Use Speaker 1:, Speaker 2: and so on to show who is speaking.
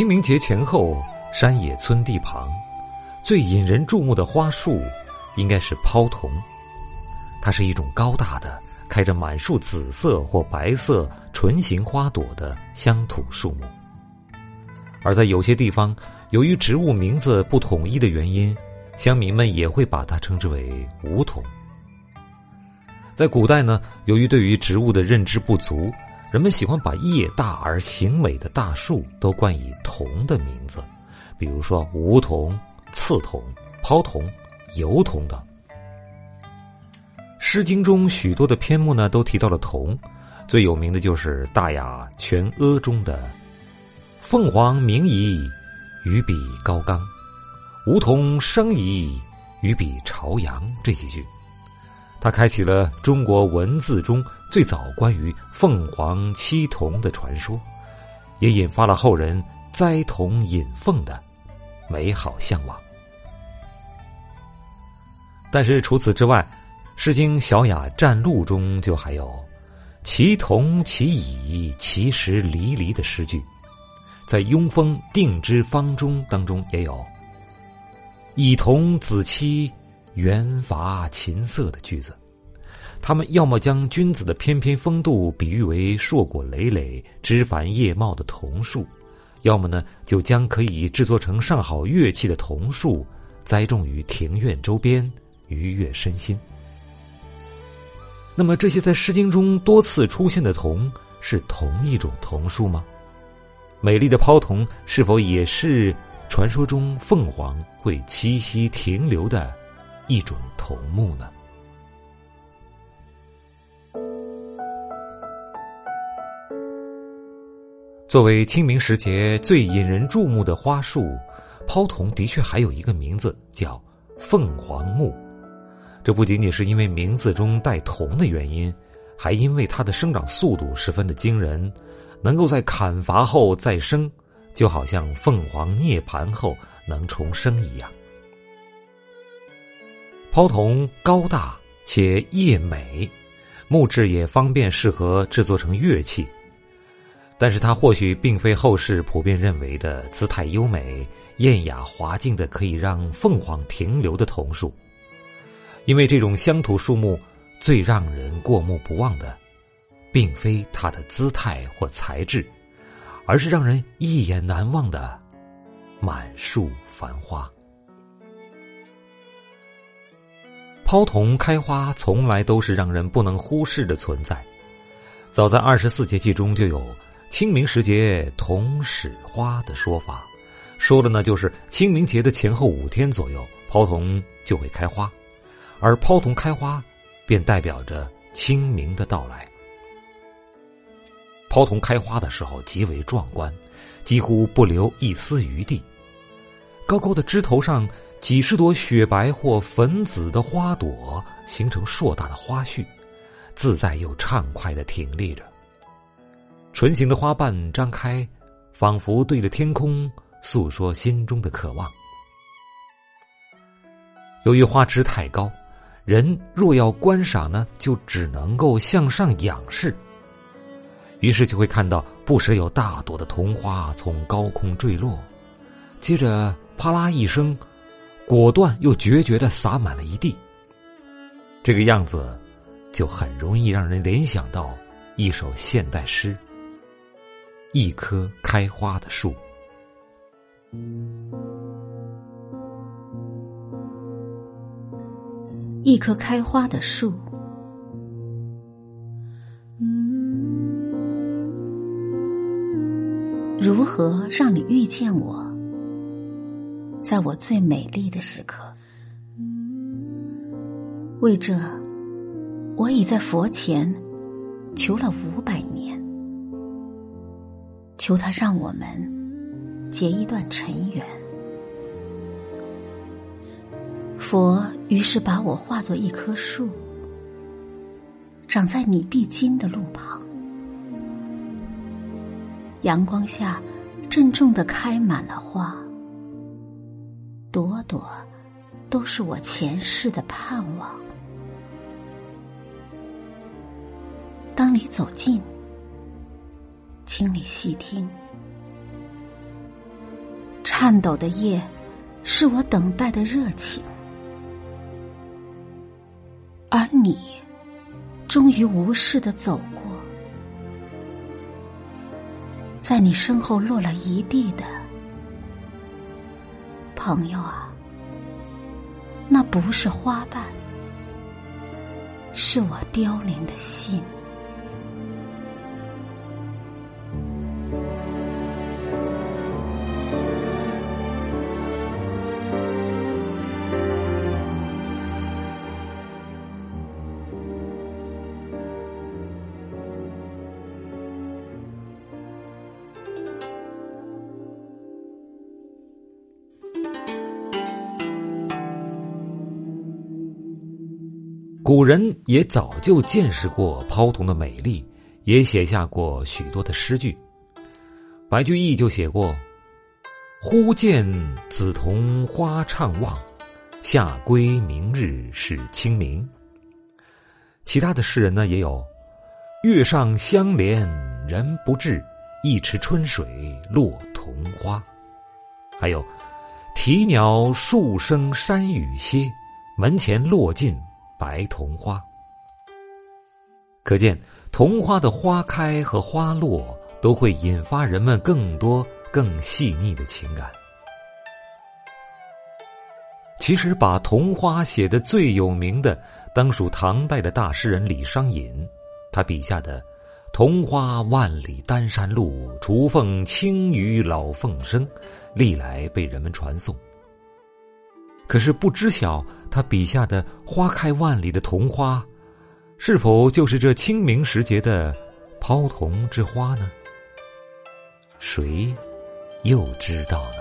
Speaker 1: 清明节前后，山野村地旁，最引人注目的花树，应该是抛桐。它是一种高大的、开着满树紫色或白色唇形花朵的乡土树木。而在有些地方，由于植物名字不统一的原因，乡民们也会把它称之为梧桐。在古代呢，由于对于植物的认知不足，人们喜欢把叶大而形美的大树都冠以“桐”的名字，比如说梧桐、刺桐、抛桐、油桐等。《诗经》中许多的篇目呢，都提到了桐，最有名的就是《大雅·全阿》中的“凤凰鸣矣，于彼高冈；梧桐生矣，于彼朝阳”这几句。它开启了中国文字中最早关于凤凰栖桐的传说，也引发了后人栽桐引凤的美好向往。但是除此之外，《诗经·小雅·战录》中就还有“其桐其已，其实离离”的诗句，在《庸风·定之方中》当中也有“以桐子期”。圆乏琴瑟的句子，他们要么将君子的翩翩风度比喻为硕果累累、枝繁叶茂的桐树，要么呢就将可以制作成上好乐器的桐树栽种于庭院周边，愉悦身心。那么这些在《诗经》中多次出现的桐是同一种桐树吗？美丽的抛桐是否也是传说中凤凰会栖息停留的？一种桐木呢？作为清明时节最引人注目的花树，抛桐的确还有一个名字叫凤凰木。这不仅仅是因为名字中带“桐”的原因，还因为它的生长速度十分的惊人，能够在砍伐后再生，就好像凤凰涅槃后能重生一样。抛桐高大且叶美，木质也方便适合制作成乐器。但是它或许并非后世普遍认为的姿态优美、艳雅华静的可以让凤凰停留的桐树，因为这种乡土树木最让人过目不忘的，并非它的姿态或材质，而是让人一眼难忘的满树繁花。抛桐开花从来都是让人不能忽视的存在。早在二十四节气中就有“清明时节桐始花”的说法，说的呢就是清明节的前后五天左右，抛桐就会开花，而抛桐开花便代表着清明的到来。抛桐开花的时候极为壮观，几乎不留一丝余地，高高的枝头上。几十朵雪白或粉紫的花朵形成硕大的花序，自在又畅快的挺立着。唇形的花瓣张开，仿佛对着天空诉说心中的渴望。由于花枝太高，人若要观赏呢，就只能够向上仰视。于是就会看到不时有大朵的桐花从高空坠落，接着啪啦一声。果断又决绝的洒满了一地。这个样子，就很容易让人联想到一首现代诗：一棵开花的树，
Speaker 2: 一棵开花的树，如何让你遇见我？在我最美丽的时刻，为这，我已在佛前求了五百年，求他让我们结一段尘缘。佛于是把我化作一棵树，长在你必经的路旁，阳光下郑重的开满了花。朵朵都是我前世的盼望。当你走近，请你细听，颤抖的夜，是我等待的热情，而你，终于无视的走过，在你身后落了一地的，朋友啊，那不是花瓣，是我凋零的心。
Speaker 1: 古人也早就见识过抛桐的美丽，也写下过许多的诗句。白居易就写过：“忽见紫桐花怅望，夏归明日是清明。”其他的诗人呢也有：“月上香帘人不至，一池春水落桐花。”还有：“啼鸟数声山雨歇，门前落尽。”白桐花，可见桐花的花开和花落都会引发人们更多、更细腻的情感。其实，把桐花写的最有名的，当属唐代的大诗人李商隐。他笔下的“桐花万里丹山路，雏凤清于老凤声”，历来被人们传颂。可是不知晓他笔下的花开万里的桐花，是否就是这清明时节的抛桐之花呢？谁又知道呢？